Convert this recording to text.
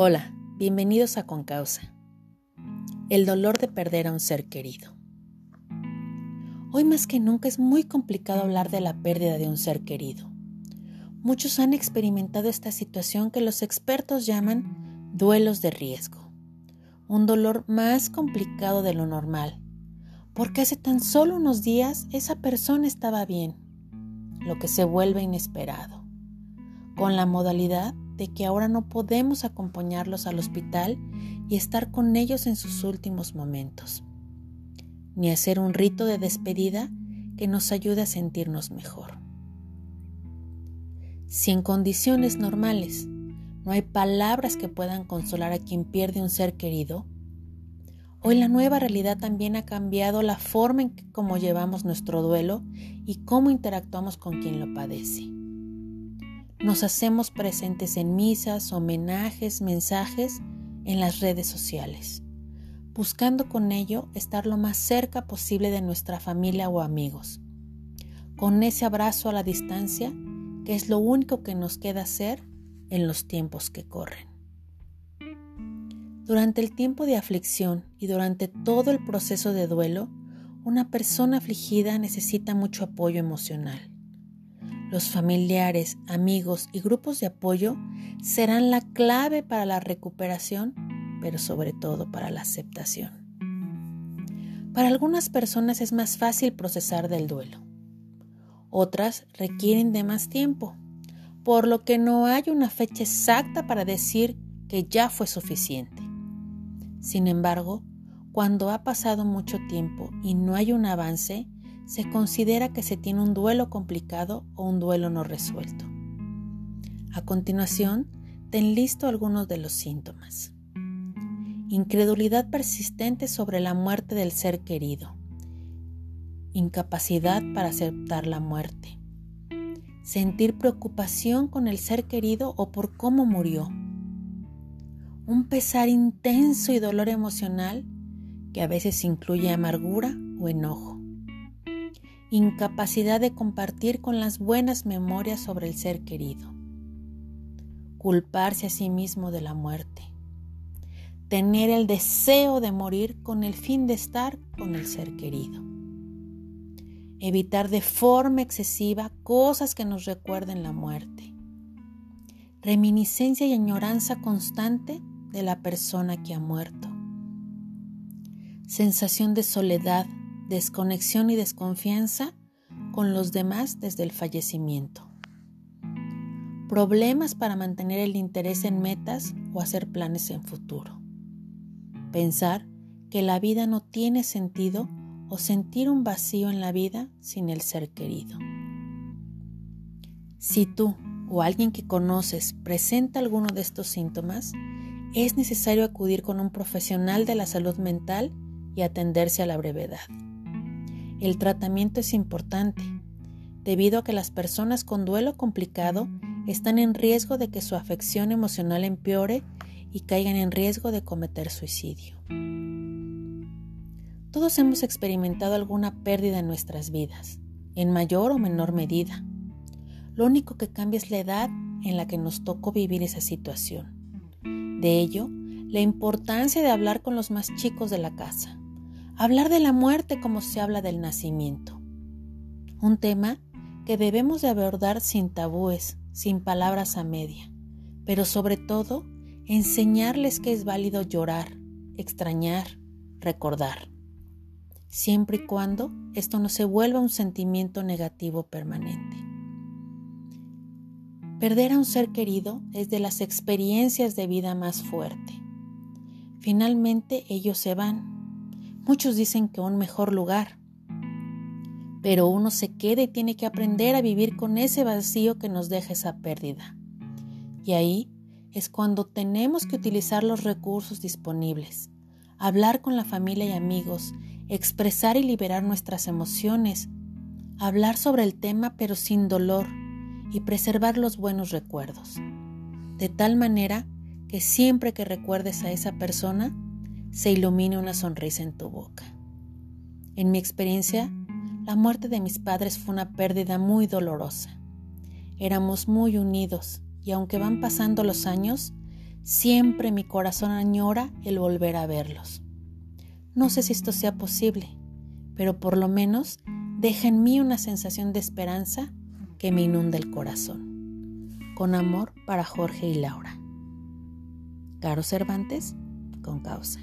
Hola, bienvenidos a Concausa. El dolor de perder a un ser querido. Hoy más que nunca es muy complicado hablar de la pérdida de un ser querido. Muchos han experimentado esta situación que los expertos llaman duelos de riesgo. Un dolor más complicado de lo normal, porque hace tan solo unos días esa persona estaba bien, lo que se vuelve inesperado, con la modalidad de que ahora no podemos acompañarlos al hospital y estar con ellos en sus últimos momentos, ni hacer un rito de despedida que nos ayude a sentirnos mejor. Si en condiciones normales no hay palabras que puedan consolar a quien pierde un ser querido, hoy la nueva realidad también ha cambiado la forma en como llevamos nuestro duelo y cómo interactuamos con quien lo padece. Nos hacemos presentes en misas, homenajes, mensajes, en las redes sociales, buscando con ello estar lo más cerca posible de nuestra familia o amigos, con ese abrazo a la distancia que es lo único que nos queda hacer en los tiempos que corren. Durante el tiempo de aflicción y durante todo el proceso de duelo, una persona afligida necesita mucho apoyo emocional los familiares, amigos y grupos de apoyo serán la clave para la recuperación, pero sobre todo para la aceptación. Para algunas personas es más fácil procesar del duelo. Otras requieren de más tiempo, por lo que no hay una fecha exacta para decir que ya fue suficiente. Sin embargo, cuando ha pasado mucho tiempo y no hay un avance, se considera que se tiene un duelo complicado o un duelo no resuelto. A continuación, ten listo algunos de los síntomas. Incredulidad persistente sobre la muerte del ser querido. Incapacidad para aceptar la muerte. Sentir preocupación con el ser querido o por cómo murió. Un pesar intenso y dolor emocional que a veces incluye amargura o enojo incapacidad de compartir con las buenas memorias sobre el ser querido, culparse a sí mismo de la muerte, tener el deseo de morir con el fin de estar con el ser querido, evitar de forma excesiva cosas que nos recuerden la muerte, reminiscencia y añoranza constante de la persona que ha muerto, sensación de soledad desconexión y desconfianza con los demás desde el fallecimiento. Problemas para mantener el interés en metas o hacer planes en futuro. Pensar que la vida no tiene sentido o sentir un vacío en la vida sin el ser querido. Si tú o alguien que conoces presenta alguno de estos síntomas, es necesario acudir con un profesional de la salud mental y atenderse a la brevedad. El tratamiento es importante, debido a que las personas con duelo complicado están en riesgo de que su afección emocional empeore y caigan en riesgo de cometer suicidio. Todos hemos experimentado alguna pérdida en nuestras vidas, en mayor o menor medida. Lo único que cambia es la edad en la que nos tocó vivir esa situación. De ello, la importancia de hablar con los más chicos de la casa, Hablar de la muerte como se habla del nacimiento. Un tema que debemos de abordar sin tabúes, sin palabras a media, pero sobre todo enseñarles que es válido llorar, extrañar, recordar, siempre y cuando esto no se vuelva un sentimiento negativo permanente. Perder a un ser querido es de las experiencias de vida más fuerte. Finalmente ellos se van Muchos dicen que un mejor lugar, pero uno se queda y tiene que aprender a vivir con ese vacío que nos deja esa pérdida. Y ahí es cuando tenemos que utilizar los recursos disponibles, hablar con la familia y amigos, expresar y liberar nuestras emociones, hablar sobre el tema pero sin dolor y preservar los buenos recuerdos, de tal manera que siempre que recuerdes a esa persona, se ilumine una sonrisa en tu boca. En mi experiencia, la muerte de mis padres fue una pérdida muy dolorosa. Éramos muy unidos y aunque van pasando los años, Siempre mi corazón añora el volver a verlos. No sé si esto sea posible, pero por lo menos deja en mí una sensación de esperanza que me inunda el corazón. Con amor para Jorge y Laura. Caro Cervantes, con causa.